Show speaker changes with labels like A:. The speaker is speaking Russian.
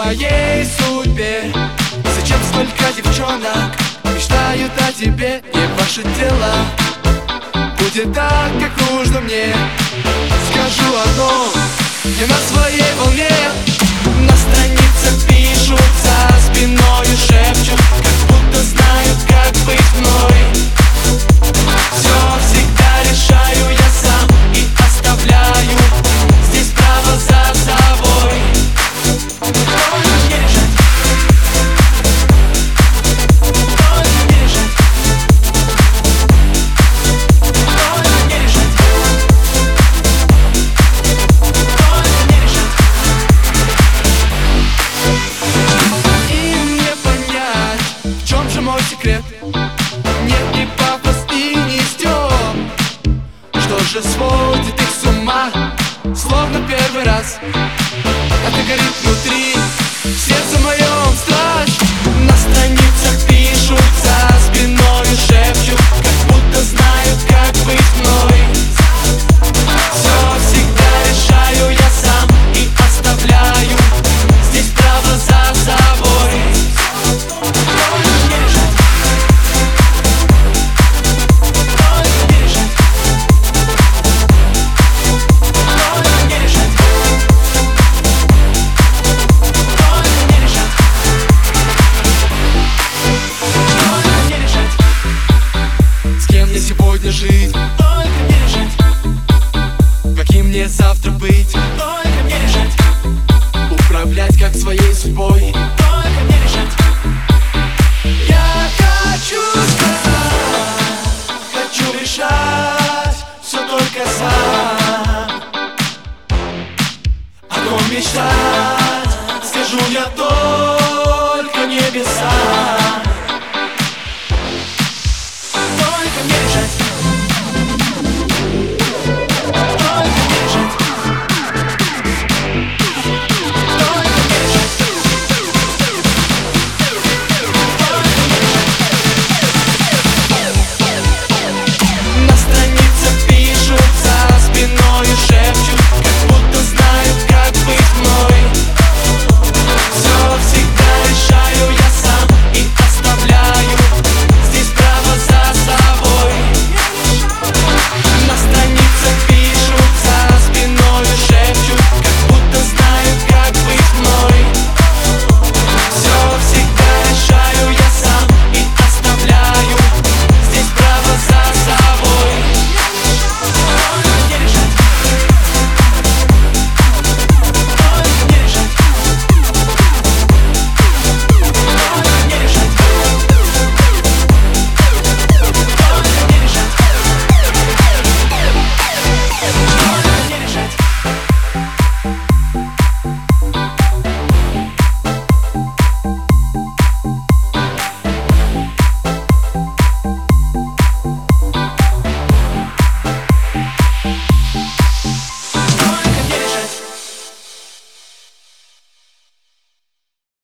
A: твоей судьбе. Зачем столько девчонок мечтают о тебе? И ваше дело будет так, как нужно мне. Скажу одно. boy.